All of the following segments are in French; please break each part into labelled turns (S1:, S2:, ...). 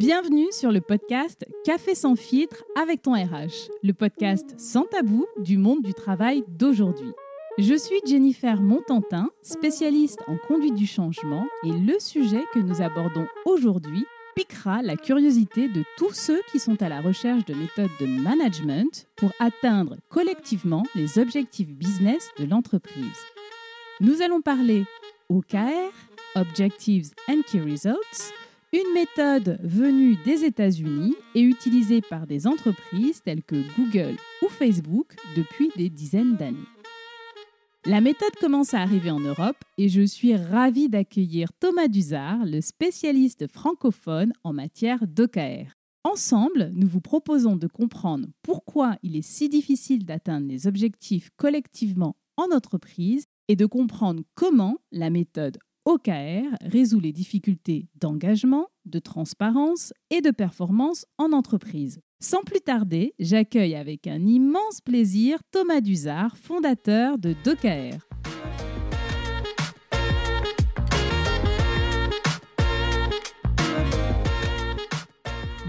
S1: Bienvenue sur le podcast Café sans filtre avec ton RH, le podcast sans tabou du monde du travail d'aujourd'hui. Je suis Jennifer Montantin, spécialiste en conduite du changement et le sujet que nous abordons aujourd'hui piquera la curiosité de tous ceux qui sont à la recherche de méthodes de management pour atteindre collectivement les objectifs business de l'entreprise. Nous allons parler OKR, Objectives and Key Results, une méthode venue des États-Unis et utilisée par des entreprises telles que Google ou Facebook depuis des dizaines d'années. La méthode commence à arriver en Europe et je suis ravie d'accueillir Thomas Duzard, le spécialiste francophone en matière d'OKR. Ensemble, nous vous proposons de comprendre pourquoi il est si difficile d'atteindre les objectifs collectivement en entreprise et de comprendre comment la méthode OKR résout les difficultés d'engagement, de transparence et de performance en entreprise. Sans plus tarder, j'accueille avec un immense plaisir Thomas Duzard, fondateur de DOKR.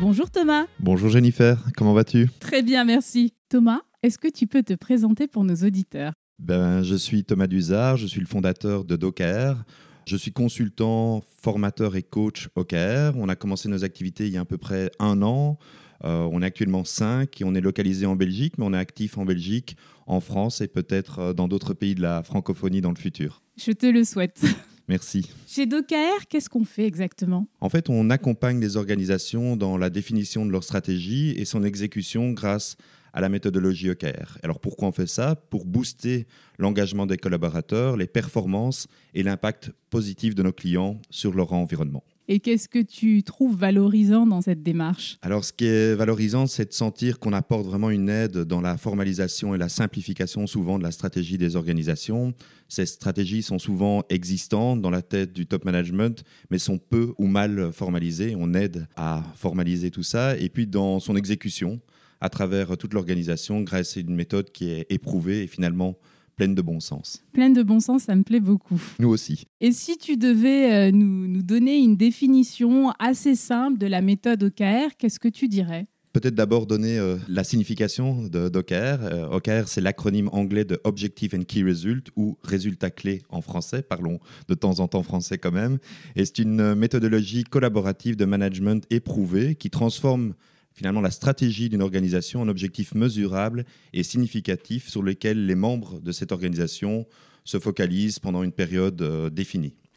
S1: Bonjour Thomas.
S2: Bonjour Jennifer, comment vas-tu?
S1: Très bien, merci. Thomas, est-ce que tu peux te présenter pour nos auditeurs?
S2: Ben, Je suis Thomas Duzard, je suis le fondateur de DOKR. Je suis consultant, formateur et coach OKR. On a commencé nos activités il y a à peu près un an. Euh, on est actuellement cinq et on est localisé en Belgique, mais on est actif en Belgique, en France et peut-être euh, dans d'autres pays de la francophonie dans le futur.
S1: Je te le souhaite.
S2: Merci.
S1: Chez DOKR, qu'est-ce qu'on fait exactement?
S2: En fait, on accompagne les organisations dans la définition de leur stratégie et son exécution grâce à la méthodologie OKR. Alors pourquoi on fait ça? Pour booster l'engagement des collaborateurs, les performances et l'impact positif de nos clients sur leur environnement.
S1: Et qu'est-ce que tu trouves valorisant dans cette démarche?
S2: Alors, ce qui est valorisant, c'est de sentir qu'on apporte vraiment une aide dans la formalisation et la simplification souvent de la stratégie des organisations. Ces stratégies sont souvent existantes dans la tête du top management, mais sont peu ou mal formalisées. On aide à formaliser tout ça. Et puis, dans son exécution, à travers toute l'organisation grâce à une méthode qui est éprouvée et finalement pleine de bon sens.
S1: Pleine de bon sens, ça me plaît beaucoup.
S2: Nous aussi.
S1: Et si tu devais euh, nous, nous donner une définition assez simple de la méthode OKR, qu'est-ce que tu dirais?
S2: Peut-être d'abord donner euh, la signification d'OKR. Euh, OKR, c'est l'acronyme anglais de Objective and Key Result ou résultat clé en français. Parlons de temps en temps français quand même. Et c'est une méthodologie collaborative de management éprouvée qui transforme finalement la stratégie d'une organisation en objectif mesurable et significatif sur lequel les membres de cette organisation se focalisent pendant une période euh,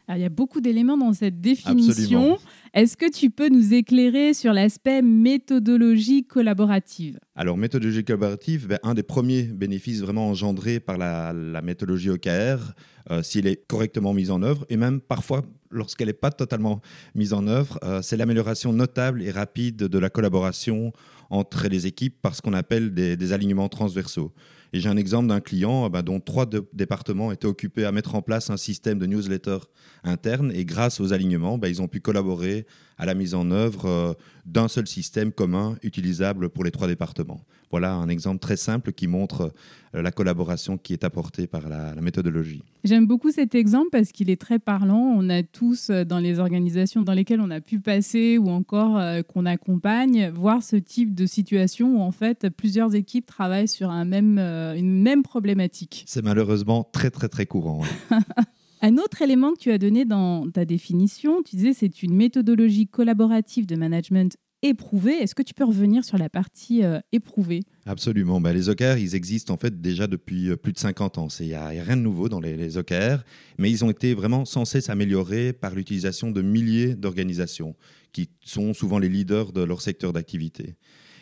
S1: il y a beaucoup d'éléments dans cette définition. Est-ce que tu peux nous éclairer sur l'aspect méthodologie collaborative?
S2: Alors, méthodologie collaborative, ben, un des premiers bénéfices vraiment engendrés par la, méthodologie OKR, euh, s'il est correctement mise en œuvre, et même parfois lorsqu'elle n'est pas totalement mise en œuvre, euh, c'est l'amélioration notable et rapide de la collaboration entre les équipes par ce qu'on appelle des, alignements transversaux. Et j'ai un exemple d'un client euh, bah, dont trois départements étaient occupés à mettre en place un système de newsletter interne. Et grâce aux alignements, bah, ils ont pu collaborer à la mise en œuvre euh, d'un seul système commun utilisable pour les trois départements. Voilà un exemple très simple qui montre euh, la collaboration qui est apportée par la, méthodologie.
S1: J'aime beaucoup cet exemple parce qu'il est très parlant. On a tous euh, dans les organisations dans lesquelles on a pu passer ou encore qu'on accompagne, voir ce type de situation où en fait plusieurs équipes travaillent sur un même, une même problématique.
S2: C'est malheureusement très très très courant.
S1: Un autre élément que tu as donné dans ta définition, tu disais c'est une méthodologie collaborative de management éprouvée. Est-ce que tu peux revenir sur la partie euh, éprouvée?
S2: Absolument. Bah, les OKR, ils existent en fait déjà depuis euh, plus de 50 ans. Il n'y a, rien de nouveau dans les, les, OKR, mais ils ont été vraiment censés s'améliorer par l'utilisation de milliers d'organisations qui sont souvent les leaders de leur secteur d'activité.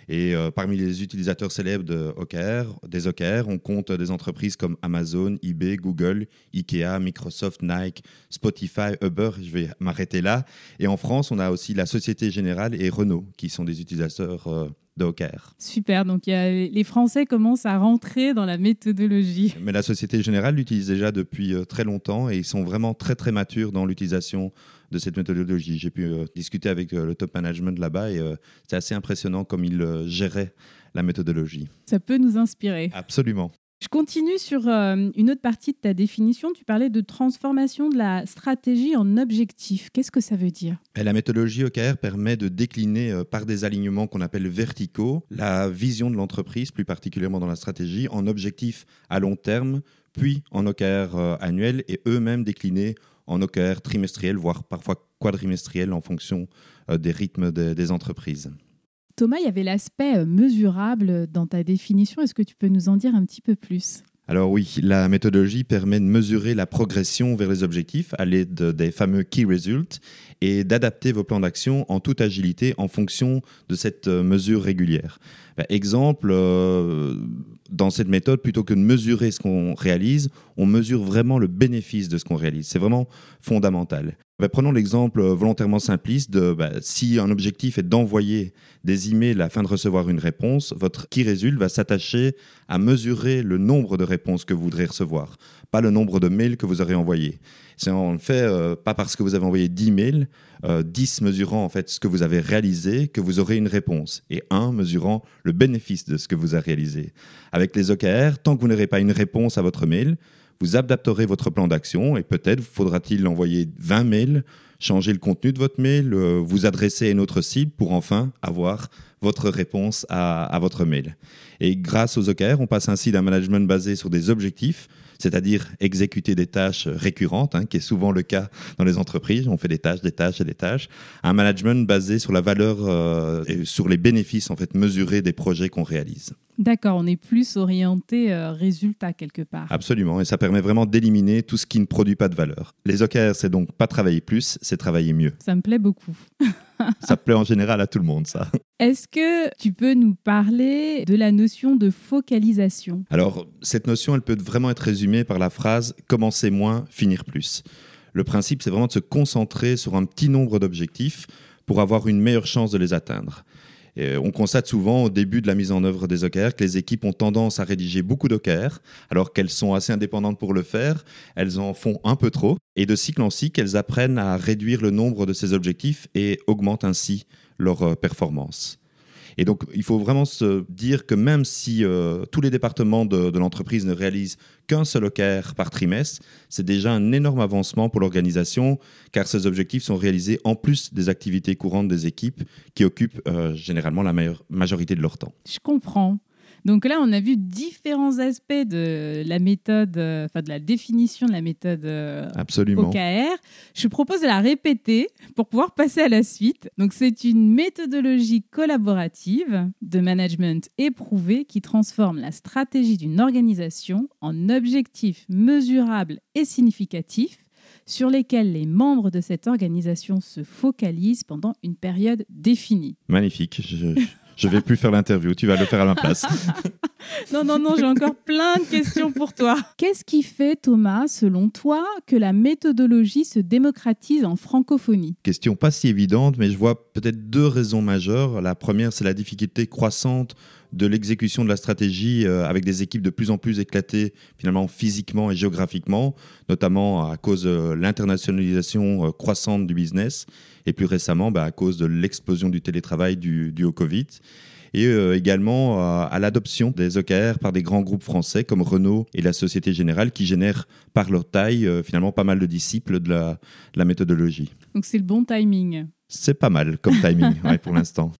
S2: Et euh, parmi les utilisateurs célèbres de OKR, des OKR, on compte des entreprises comme Amazon, eBay, Google, Ikea, Microsoft, Nike, Spotify, Uber. Je vais m'arrêter là. Et en France, on a aussi la Société Générale et Renault qui sont des utilisateurs euh, de.
S1: Super, donc y a, les Français commencent à rentrer dans la méthodologie.
S2: Mais la Société Générale l'utilise déjà depuis euh, très longtemps et ils sont vraiment très très matures dans l'utilisation de cette méthodologie. J'ai pu euh, discuter avec euh, le top management là-bas et euh, c'est assez impressionnant comme ils géraient la méthodologie.
S1: Ça peut nous inspirer.
S2: Absolument.
S1: Je continue sur euh, une autre partie de ta définition. Tu parlais de transformation de la stratégie en objectif. Qu'est-ce que ça veut dire?
S2: La méthodologie OKR permet de décliner euh, par des alignements qu'on appelle verticaux la vision de l'entreprise, plus particulièrement dans la stratégie, en objectifs à long terme, puis en OKR euh, annuel et eux-mêmes déclinés en OKR trimestriel, voire parfois quadrimestriel en fonction des rythmes des entreprises.
S1: Thomas, il y avait l'aspect euh, mesurable dans ta définition. Est-ce que tu peux nous en dire un petit peu plus?
S2: Alors oui, la méthodologie permet de mesurer la progression vers les objectifs à l'aide des fameux key results et d'adapter vos plans d'action en toute agilité en fonction de cette euh, mesure régulière. Ben, exemple, euh, dans cette méthode, plutôt que de mesurer ce qu'on réalise, on mesure vraiment le bénéfice de ce qu'on réalise. C'est vraiment fondamental. Ben, prenons l'exemple volontairement simpliste de ben, si un objectif est d'envoyer des emails afin de recevoir une réponse, votre key result va s'attacher à mesurer le nombre de réponses que vous voudrez recevoir, pas le nombre de mails que vous aurez envoyés. C'est en fait euh, pas parce que vous avez envoyé 10 mails, 10 mesurant en fait ce que vous avez réalisé, que vous aurez une réponse, et 1 mesurant le bénéfice de ce que vous avez réalisé. Avec les OKR, tant que vous n'aurez pas une réponse à votre mail, vous adapterez votre plan d'action et peut-être faudra-t-il envoyer 20 mails, changer le contenu de votre mail, euh, vous adresser à une autre cible pour enfin avoir votre réponse à votre mail. Et grâce aux OKR, on passe ainsi d'un management basé sur des objectifs c'est-à-dire exécuter des tâches récurrentes, hein, qui est souvent le cas dans les entreprises. On fait des tâches, des tâches et des tâches. Un management basé sur la valeur euh, et sur les bénéfices en fait mesurés des projets qu'on réalise.
S1: D'accord, on est plus orienté euh, résultat quelque part.
S2: Absolument, et ça permet vraiment d'éliminer tout ce qui ne produit pas de valeur. Les OKR, c'est donc pas travailler plus, c'est travailler mieux.
S1: Ça me plaît beaucoup.
S2: ça plaît en général à tout le monde, ça.
S1: Est-ce que tu peux nous parler de la notion de focalisation?
S2: Alors, cette notion, elle peut vraiment être résumée par la phrase commencer moins, finir plus. Le principe, c'est vraiment de se concentrer sur un petit nombre d'objectifs pour avoir une meilleure chance de les atteindre. On constate souvent au début de la mise en œuvre des OKR que les équipes ont tendance à rédiger beaucoup d'OKR, alors qu'elles sont assez indépendantes pour le faire, elles en font un peu trop, et de cycle en cycle, elles apprennent à réduire le nombre de ces objectifs et augmentent ainsi leur euh, performance. Et donc, il faut vraiment se dire que même si euh, tous les départements de, l'entreprise ne réalisent qu'un seul OKR par trimestre, c'est déjà un énorme avancement pour l'organisation, car ces objectifs sont réalisés en plus des activités courantes des équipes qui occupent euh, généralement la majorité de leur temps.
S1: Je comprends. Donc là, on a vu différents aspects de la méthode, euh, enfin de la définition de la méthode euh,
S2: Absolument.
S1: OKR. Je propose de la répéter pour pouvoir passer à la suite. Donc c'est une méthodologie collaborative de management éprouvé qui transforme la stratégie d'une organisation en objectifs mesurables et significatifs sur lesquels les membres de cette organisation se focalisent pendant une période définie.
S2: Magnifique. Je, je vais plus faire l'interview, tu vas le faire à ma place.
S1: non, non, non, j'ai encore plein de questions pour toi. Qu'est-ce qui fait, Thomas, selon toi, que la méthodologie se démocratise en francophonie?
S2: Question pas si évidente, mais je vois peut-être deux raisons majeures. La première, c'est la difficulté croissante de l'exécution de la stratégie euh, avec des équipes de plus en plus éclatées finalement physiquement et géographiquement, notamment à cause de l'internationalisation euh, croissante du business et plus récemment bah, à cause de l'explosion du télétravail du, du au Covid et euh, également à l'adoption des OKR par des grands groupes français comme Renault et la Société Générale qui génèrent par leur taille finalement pas mal de disciples de la, la méthodologie.
S1: Donc c'est le bon timing.
S2: C'est pas mal comme timing pour l'instant.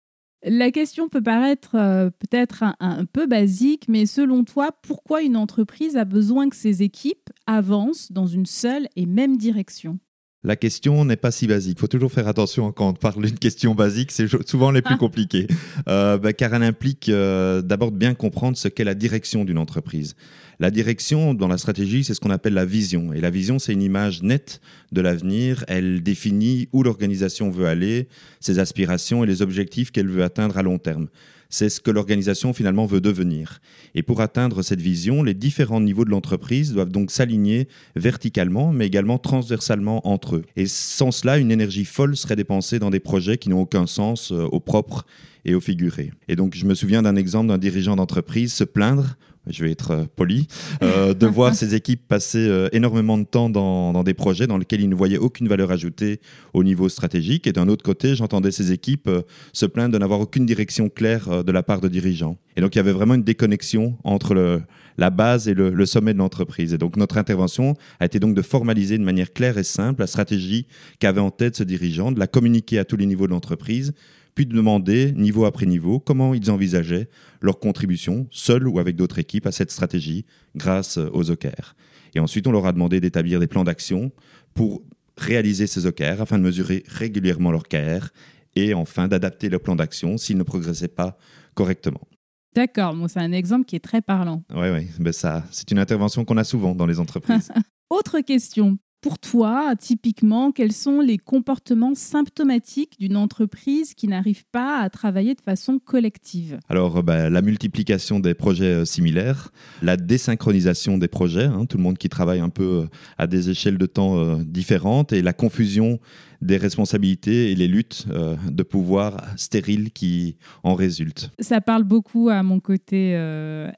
S1: La question peut paraître euh, peut-être un, peu basique, mais selon toi, pourquoi une entreprise a besoin que ses équipes avancent dans une seule et même direction?
S2: La question n'est pas si basique. Il faut toujours faire attention quand on parle d'une question basique, c'est souvent les plus compliquées. Euh, bah, car elle implique euh, d'abord de bien comprendre ce qu'est la direction d'une entreprise. La direction dans la stratégie, c'est ce qu'on appelle la vision. Et la vision, c'est une image nette de l'avenir. Elle définit où l'organisation veut aller, ses aspirations et les objectifs qu'elle veut atteindre à long terme. C'est ce que l'organisation finalement veut devenir. Et pour atteindre cette vision, les différents niveaux de l'entreprise doivent donc s'aligner verticalement, mais également transversalement entre eux. Et sans cela, une énergie folle serait dépensée dans des projets qui n'ont aucun sens euh, au propre et au figuré. Et donc, je me souviens d'un exemple d'un dirigeant d'entreprise se plaindre je vais être poli, de voir ces équipes passer énormément de temps dans, dans, des projets dans lesquels ils ne voyaient aucune valeur ajoutée au niveau stratégique. Et d'un autre côté, j'entendais ces équipes se plaindre de n'avoir aucune direction claire de la part de dirigeants. Et donc, il y avait vraiment une déconnexion entre le, la base et le, sommet de l'entreprise. Et donc notre intervention a été donc de formaliser de manière claire et simple la stratégie qu'avait en tête ce dirigeant, de la communiquer à tous les niveaux de l'entreprise, puis de demander, niveau après niveau, comment ils envisageaient leur contribution, seuls ou avec d'autres équipes, à cette stratégie grâce aux OKR. Et ensuite, on leur a demandé d'établir des plans d'action pour réaliser ces OKR afin de mesurer régulièrement leur KR et enfin d'adapter leur plan d'action s'ils ne progressaient pas correctement.
S1: D'accord, bon, c'est un exemple qui est très parlant.
S2: Oui, oui, ben ça, c'est une intervention qu'on a souvent dans les entreprises.
S1: Autre question. Pour toi, typiquement, quels sont les comportements symptomatiques d'une entreprise qui n'arrive pas à travailler de façon collective?
S2: Alors, euh, bah, la multiplication des projets euh, similaires, la désynchronisation des projets, hein, tout le monde qui travaille un peu euh, à des échelles de temps différentes, et la confusion des responsabilités et les luttes de pouvoir stériles qui en résultent.
S1: Ça parle beaucoup à mon côté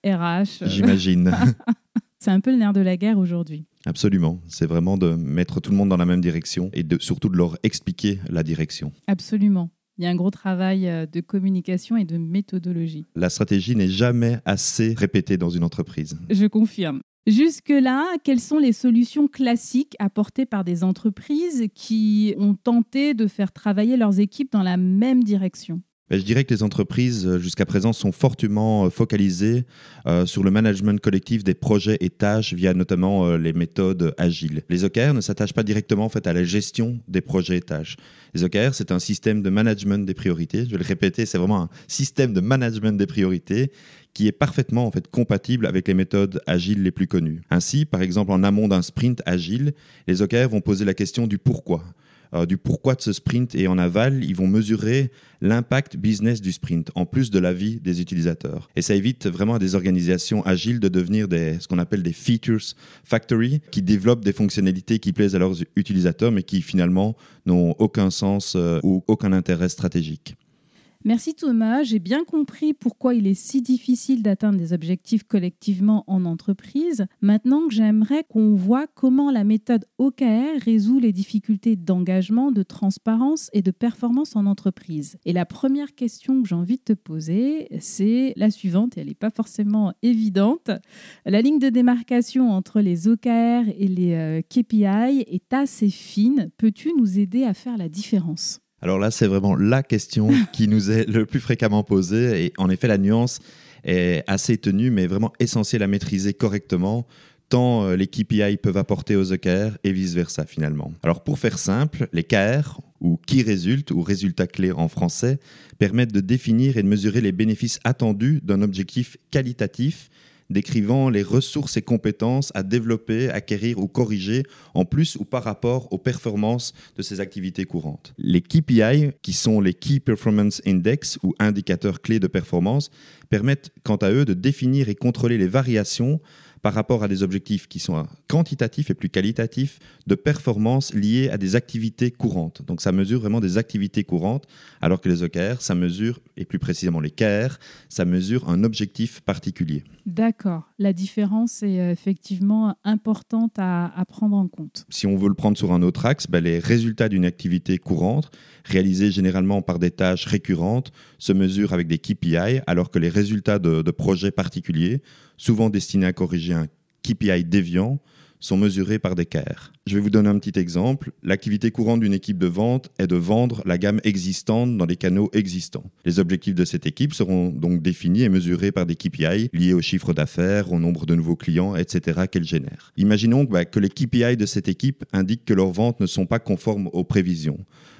S1: RH.
S2: J'imagine.
S1: C'est un peu le nerf de la guerre aujourd'hui.
S2: Absolument. C'est vraiment de mettre tout le monde dans la même direction et de, surtout de leur expliquer la direction.
S1: Absolument. Il y a un gros travail euh, de communication et de méthodologie.
S2: La stratégie n'est jamais assez répétée dans une entreprise.
S1: Je confirme. Jusque-là, quelles sont les solutions classiques apportées par des entreprises qui ont tenté de faire travailler leurs équipes dans la même direction?
S2: Je dirais que les entreprises, euh, jusqu'à présent, sont fortement euh, focalisées euh, sur le management collectif des projets et tâches via notamment les méthodes agiles. Les OKR ne s'attachent pas directement en fait, à la gestion des projets et tâches. Les OKR, c'est un système de management des priorités. Je vais le répéter, c'est vraiment un système de management des priorités qui est parfaitement en fait compatible avec les méthodes agiles les plus connues. Ainsi, par exemple, en amont d'un sprint agile, les OKR vont poser la question du pourquoi. Euh, du pourquoi de ce sprint et en aval, ils vont mesurer l'impact business du sprint, en plus de la vie des utilisateurs. Et ça évite vraiment à des organisations agiles de devenir des, ce qu'on appelle des features factory, qui développent des fonctionnalités qui plaisent à leurs utilisateurs, mais qui finalement n'ont aucun sens euh, ou aucun intérêt stratégique.
S1: Merci Thomas, j'ai bien compris pourquoi il est si difficile d'atteindre des objectifs collectivement en entreprise. Maintenant, j'aimerais qu'on voit comment la méthode OKR résout les difficultés d'engagement, de transparence et de performance en entreprise. Et la première question que j'ai envie de te poser, c'est la suivante, et elle n'est pas forcément évidente. La ligne de démarcation entre les OKR et les euh, KPI est assez fine. Peux-tu nous aider à faire la différence?
S2: Alors là, c'est vraiment la question qui nous est le plus fréquemment posée. Et en effet, la nuance est assez tenue, mais vraiment essentielle à maîtriser correctement tant euh, les KPI peuvent apporter aux OKR et vice-versa finalement. Alors pour faire simple, les KR, ou qui résulte, ou résultats clés en français, permettent de définir et de mesurer les bénéfices attendus d'un objectif qualitatif décrivant les ressources et compétences à développer, acquérir ou corriger en plus ou par rapport aux performances de ces activités courantes. Les KPI, qui sont les Key Performance Index ou indicateurs clés de performance, permettent quant à eux de définir et contrôler les variations par rapport à des objectifs qui sont quantitatifs et plus qualitatifs de performance liés à des activités courantes. Donc ça mesure vraiment des activités courantes, alors que les OKR, ça mesure, et plus précisément les KR, ça mesure un objectif particulier.
S1: D'accord. La différence est euh, effectivement importante à, prendre en compte.
S2: Si on veut le prendre sur un autre axe, ben, les résultats d'une activité courante, réalisés généralement par des tâches récurrentes, se mesurent avec des KPI, alors que les résultats de projets particuliers souvent destinés à corriger un KPI déviant, sont mesurés par des KR. Je vais vous donner un petit exemple. L'activité courante d'une équipe de vente est de vendre la gamme existante dans les canaux existants. Les objectifs de cette équipe seront donc définis et mesurés par des KPI liés au chiffre d'affaires, au nombre de nouveaux clients, etc. qu'elle génère. Imaginons bah, que les KPI de cette équipe indiquent que leurs ventes ne sont pas conformes aux prévisions.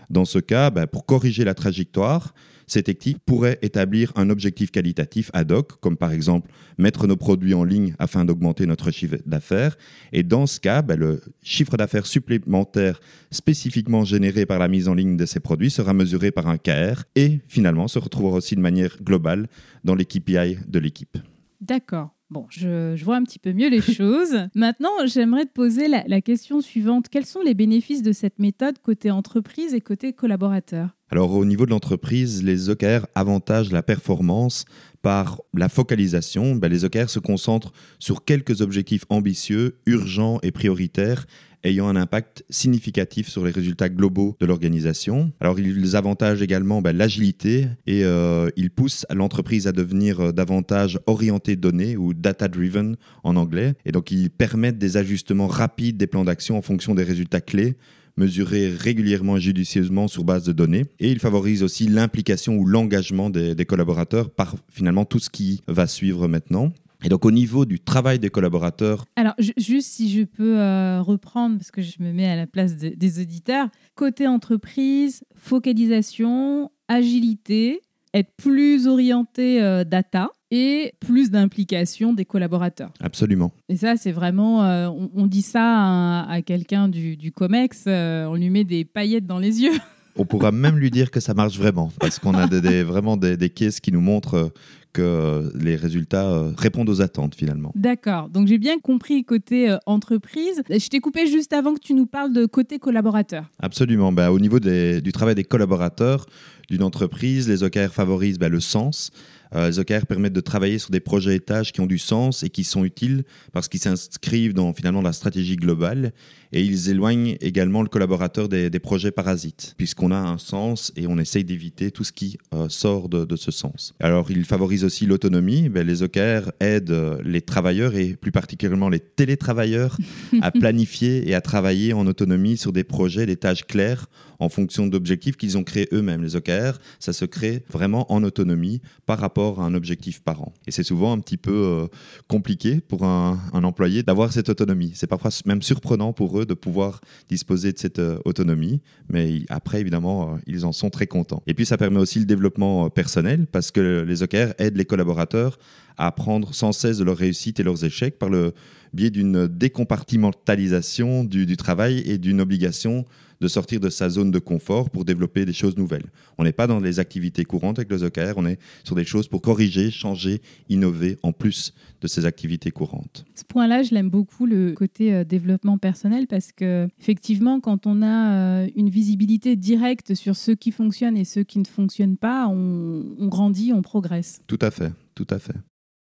S2: Dans ce cas, bah, pour corriger la trajectoire, cette équipe pourrait établir un objectif qualitatif ad hoc, comme par exemple mettre nos produits en ligne afin d'augmenter notre chiffre d'affaires. Et dans ce cas, ben, le chiffre d'affaires supplémentaire spécifiquement généré par la mise en ligne de ces produits sera mesuré par un KR et finalement se retrouvera aussi de manière globale dans les KPI de l'équipe.
S1: D'accord. Bon, je, vois un petit peu mieux les choses. Maintenant, j'aimerais te poser la question suivante. Quels sont les bénéfices de cette méthode côté entreprise et côté collaborateur?
S2: Alors au niveau de l'entreprise, les OKR avantagent la performance par la focalisation. Ben, les OKR se concentrent sur quelques objectifs ambitieux, urgents et prioritaires ayant un impact significatif sur les résultats globaux de l'organisation. Alors ils avantagent également ben, l'agilité et euh, ils poussent l'entreprise à devenir euh, davantage orientée données ou data-driven en anglais. Et donc ils permettent des ajustements rapides des plans d'action en fonction des résultats clés mesurés régulièrement et judicieusement sur base de données. Et ils favorisent aussi l'implication ou l'engagement des, des collaborateurs par finalement tout ce qui va suivre maintenant. Et donc au niveau du travail des collaborateurs.
S1: Alors juste si je peux euh, reprendre, parce que je me mets à la place des auditeurs, côté entreprise, focalisation, agilité, être plus orienté euh, data et plus d'implication des collaborateurs.
S2: Absolument.
S1: Et ça, c'est vraiment, euh, on, dit ça à, quelqu'un du, du, COMEX, on lui met des paillettes dans les yeux.
S2: On pourra même lui dire que ça marche vraiment, parce qu'on a des, vraiment des, des, caisses qui nous montrent que les résultats euh, répondent aux attentes finalement.
S1: D'accord. Donc j'ai bien compris côté euh, entreprise. Je t'ai coupé juste avant que tu nous parles de côté collaborateur.
S2: Absolument. Bah, au niveau du travail des collaborateurs d'une entreprise, les OKR favorisent bah, le sens. Euh, les OKR permettent de travailler sur des projets et tâches qui ont du sens et qui sont utiles parce qu'ils s'inscrivent dans finalement la stratégie globale et ils éloignent également le collaborateur des, projets parasites puisqu'on a un sens et on essaye d'éviter tout ce qui euh, sort de, ce sens. Alors ils favorisent aussi l'autonomie. Ben, les OKR aident euh, les travailleurs et plus particulièrement les télétravailleurs à planifier et à travailler en autonomie sur des projets, des tâches claires en fonction d'objectifs qu'ils ont créés eux-mêmes. Les OKR, ça se crée vraiment en autonomie par rapport à un objectif par an. Et c'est souvent un petit peu euh, compliqué pour un, employé d'avoir cette autonomie. C'est parfois même surprenant pour eux de pouvoir disposer de cette euh, autonomie, mais après, évidemment, euh, ils en sont très contents. Et puis, ça permet aussi le développement personnel parce que les OKR aident les collaborateurs à apprendre sans cesse de leurs réussites et leurs échecs par le biais d'une décompartimentalisation du travail et d'une obligation de sortir de sa zone de confort pour développer des choses nouvelles. On n'est pas dans les activités courantes avec le OKR, on est sur des choses pour corriger, changer, innover en plus de ces activités courantes.
S1: Ce point-là, je l'aime beaucoup, le côté euh, développement personnel, parce que effectivement, quand on a euh, une visibilité directe sur ce qui fonctionne et ce qui ne fonctionne pas, on grandit, on progresse.
S2: Tout à fait, tout à fait.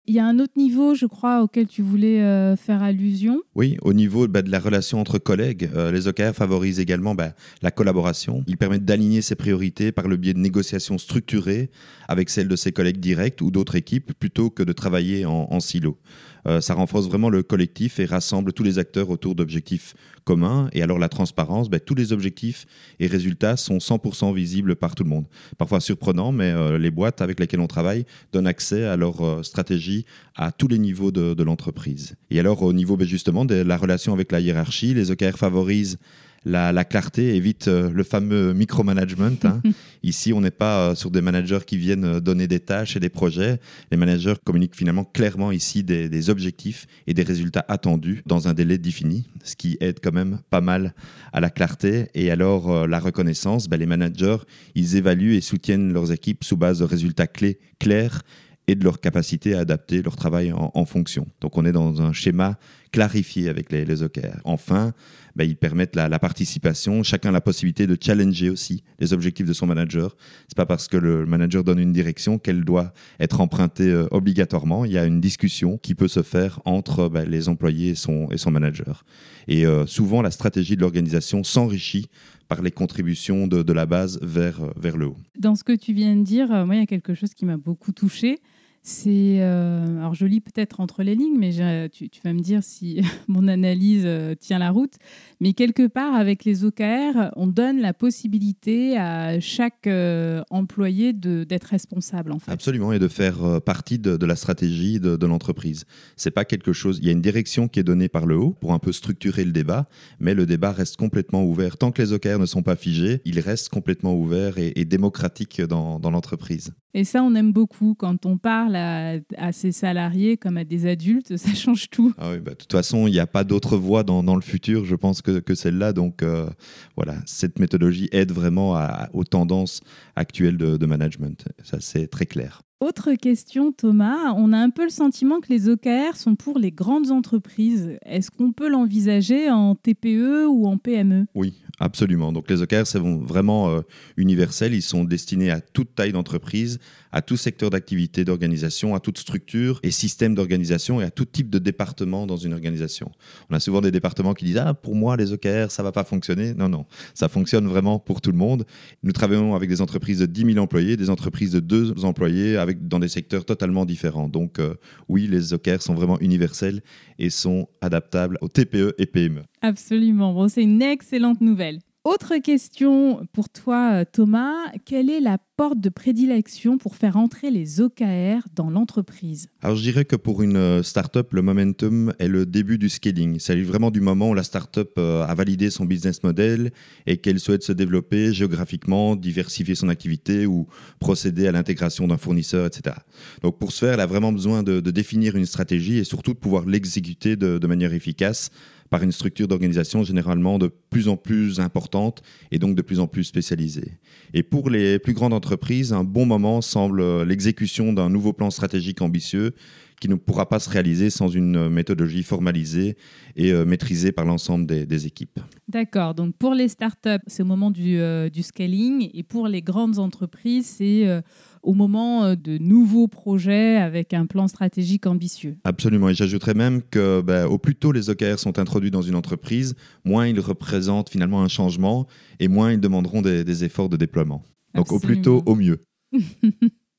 S1: Il y a un autre niveau, je crois, auquel tu voulais euh, faire allusion.
S2: Oui, au niveau bah, de la relation entre collègues, euh, les OKR favorisent également bah, la collaboration. Ils permettent d'aligner ses priorités par le biais de négociations structurées avec celles de ses collègues directs ou d'autres équipes, plutôt que de travailler en, en silo. Euh, ça renforce vraiment le collectif et rassemble tous les acteurs autour d'objectifs communs. Et alors la transparence, ben, tous les objectifs et résultats sont 100% visibles par tout le monde. Parfois surprenant, mais euh, les boîtes avec lesquelles on travaille donnent accès à leur euh, stratégie à tous les niveaux de, l'entreprise. Et alors au niveau ben, justement de la relation avec la hiérarchie, les OKR favorisent la, clarté évite euh, le fameux micromanagement. Hein. Ici, on n'est pas euh, sur des managers qui viennent euh, donner des tâches et des projets. Les managers communiquent finalement clairement ici des, objectifs et des résultats attendus dans un délai défini, ce qui aide quand même pas mal à la clarté. Et alors, la reconnaissance, ben, les managers, ils évaluent et soutiennent leurs équipes sous base de résultats clés clairs et de leur capacité à adapter leur travail en, fonction. Donc on est dans un schéma clarifié avec les, les OKR. Enfin, ben, ils permettent la, participation, chacun la possibilité de challenger aussi les objectifs de son manager. C'est pas parce que le manager donne une direction qu'elle doit être empruntée euh, obligatoirement. Il y a une discussion qui peut se faire entre ben, les employés et son, et son manager. Et euh, souvent, la stratégie de l'organisation s'enrichit par les contributions de, de, la base vers, vers le haut.
S1: Dans ce que tu viens de dire, euh, moi, il y a quelque chose qui m'a beaucoup touché c'est, euh, alors je lis peut-être entre les lignes, mais tu, vas me dire si mon analyse euh, tient la route. Mais quelque part, avec les OKR, on donne la possibilité à chaque euh, employé d'être responsable. En fait.
S2: Absolument, et de faire partie de, la stratégie de, de l'entreprise. C'est pas quelque chose. Il y a une direction qui est donnée par le haut pour un peu structurer le débat, mais le débat reste complètement ouvert. Tant que les OKR ne sont pas figés, il reste complètement ouvert et, et démocratique dans, dans l'entreprise.
S1: Et ça, on aime beaucoup quand on parle à, ses salariés comme à des adultes, ça change tout.
S2: Ah oui, bah, de toute façon, il n'y a pas d'autre voie dans, dans, le futur, je pense, que, que celle-là. Donc euh, voilà, cette méthodologie aide vraiment à, aux tendances actuelles de, de management. Ça, c'est très clair.
S1: Autre question, Thomas. On a un peu le sentiment que les OKR sont pour les grandes entreprises. Est-ce qu'on peut l'envisager en TPE ou en PME
S2: Oui, Absolument. Donc les OKR, c'est vraiment euh, universel. Ils sont destinés à toute taille d'entreprise, à tout secteur d'activité d'organisation, à toute structure et système d'organisation et à tout type de département dans une organisation. On a souvent des départements qui disent Ah, pour moi, les OKR, ça va pas fonctionner. Non, non. Ça fonctionne vraiment pour tout le monde. Nous travaillons avec des entreprises de 10 000 employés, des entreprises de 2 employés avec, dans des secteurs totalement différents. Donc euh, oui, les OKR sont vraiment universels et sont adaptables aux TPE et PME.
S1: Absolument. Bon, c'est une excellente nouvelle. Autre question pour toi, euh, Thomas. Quelle est la porte de prédilection pour faire entrer les OKR dans l'entreprise?
S2: Alors, je dirais que pour une euh, startup, le momentum est le début du scaling. C'est vraiment du moment où la startup euh, a validé son business model et qu'elle souhaite se développer géographiquement, diversifier son activité ou procéder à l'intégration d'un fournisseur, etc. Donc, pour ce faire, elle a vraiment besoin de, définir une stratégie et surtout de pouvoir l'exécuter de manière efficace par une structure d'organisation généralement de plus en plus importante et donc de plus en plus spécialisée. Et pour les plus grandes entreprises, un bon moment semble l'exécution d'un nouveau plan stratégique ambitieux qui ne pourra pas se réaliser sans une méthodologie formalisée et euh, maîtrisée par l'ensemble des, équipes.
S1: D'accord, donc pour les startups, c'est au moment du, euh, du, scaling et pour les grandes entreprises, c'est euh, au moment euh, de nouveaux projets avec un plan stratégique ambitieux.
S2: Absolument, et j'ajouterais même que ben, au plus tôt les OKR sont introduits dans une entreprise, moins ils représentent finalement un changement et moins ils demanderont des, efforts de déploiement. Donc au plus tôt, au mieux.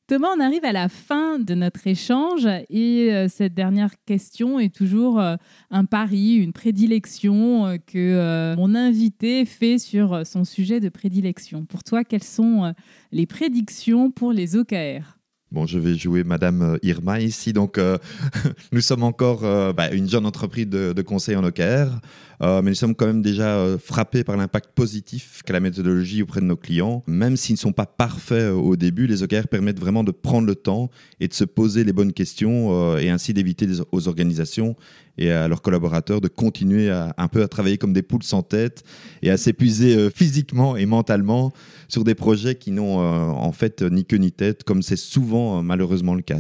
S1: Thomas, on arrive à la fin de notre échange et euh, cette dernière question est toujours euh, un pari, une prédilection euh, que mon invité fait sur son sujet de prédilection. Pour toi, quelles sont les prédictions pour les OKR
S2: Bon, je vais jouer Madame Irma ici. Donc, nous sommes encore bah, une jeune entreprise de, de conseil en OKR. Euh, mais nous sommes quand même déjà euh, frappés par l'impact positif qu'a la méthodologie auprès de nos clients. Même s'ils ne sont pas parfaits euh, au début, les OKR permettent vraiment de prendre le temps et de se poser les bonnes questions et ainsi d'éviter aux organisations et à leurs collaborateurs de continuer un peu à travailler comme des poules sans tête et à s'épuiser physiquement et mentalement sur des projets qui n'ont en fait ni queue ni tête, comme c'est souvent malheureusement le cas.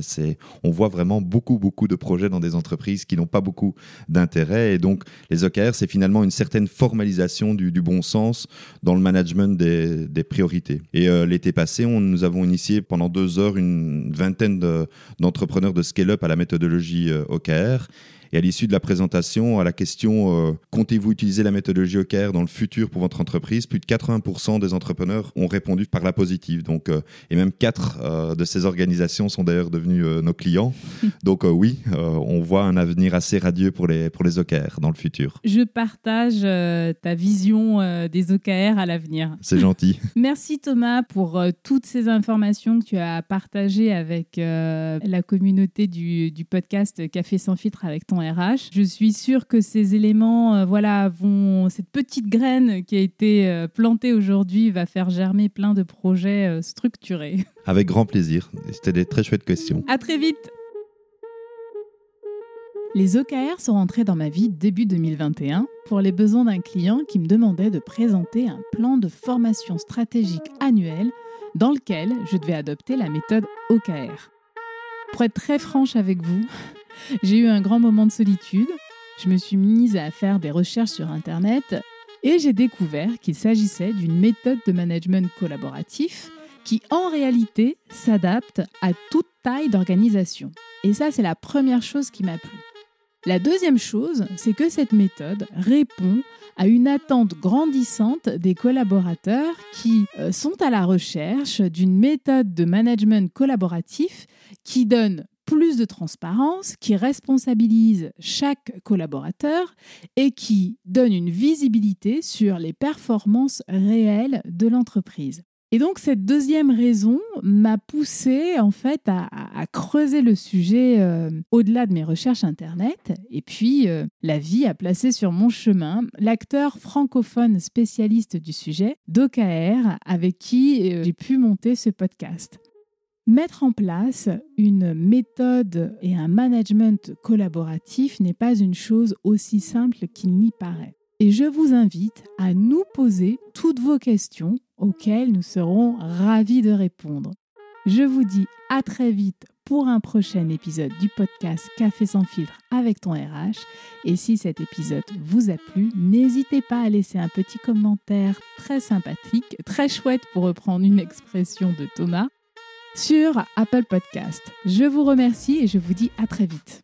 S2: On voit vraiment beaucoup, beaucoup de projets dans des entreprises qui n'ont pas beaucoup d'intérêt et donc les OKR, c'est finalement une certaine formalisation du, bon sens dans le management des, priorités. Et euh, l'été passé, nous avons initié pendant deux heures une vingtaine d'entrepreneurs de, scale-up à la méthodologie euh, OKR. Et à l'issue de la présentation, à la question euh, comptez-vous utiliser la méthodologie OKR dans le futur pour votre entreprise? Plus de 80% des entrepreneurs ont répondu par la positive. Donc, euh, et même quatre euh, de ces organisations sont d'ailleurs devenus nos clients. Donc oui, on voit un avenir assez radieux pour les, pour les OKR dans le futur.
S1: Je partage ta vision des OKR à l'avenir.
S2: C'est gentil.
S1: Merci Thomas pour toutes ces informations que tu as partagées avec la communauté du, du podcast Café sans filtre avec ton RH. Je suis sûre que ces éléments, euh, voilà, vont, cette petite graine qui a été euh, plantée aujourd'hui va faire germer plein de projets euh, structurés.
S2: Avec grand plaisir. C'était des très chouettes questions.
S1: À très vite. Les OKR sont rentrés dans ma vie début 2021 pour les besoins d'un client qui me demandait de présenter un plan de formation stratégique annuel dans lequel je devais adopter la méthode OKR. Pour être très franche avec vous, j'ai eu un grand moment de solitude. Je me suis mise à faire des recherches sur Internet et j'ai découvert qu'il s'agissait d'une méthode de management collaboratif qui en réalité s'adapte à toute taille d'organisation. Et ça, c'est la première chose qui m'a plu. La deuxième chose, c'est que cette méthode répond à une attente grandissante des collaborateurs qui euh, sont à la recherche d'une méthode de management collaboratif qui donne plus de transparence, qui responsabilise chaque collaborateur et qui donne une visibilité sur les performances réelles de l'entreprise. Et donc cette deuxième raison m'a poussé en fait à, creuser le sujet euh, au-delà de mes recherches internet. Et puis euh, la vie a placé sur mon chemin l'acteur francophone spécialiste du sujet, d'OKR, avec qui euh, j'ai pu monter ce podcast. Mettre en place une méthode et un management collaboratif n'est pas une chose aussi simple qu'il n'y paraît. Et je vous invite à nous poser toutes vos questions auxquelles nous serons ravis de répondre. Je vous dis à très vite pour un prochain épisode du podcast Café sans filtre avec ton RH. Et si cet épisode vous a plu, n'hésitez pas à laisser un petit commentaire très sympathique, très chouette pour reprendre une expression de Thomas sur Apple Podcast. Je vous remercie et je vous dis à très vite.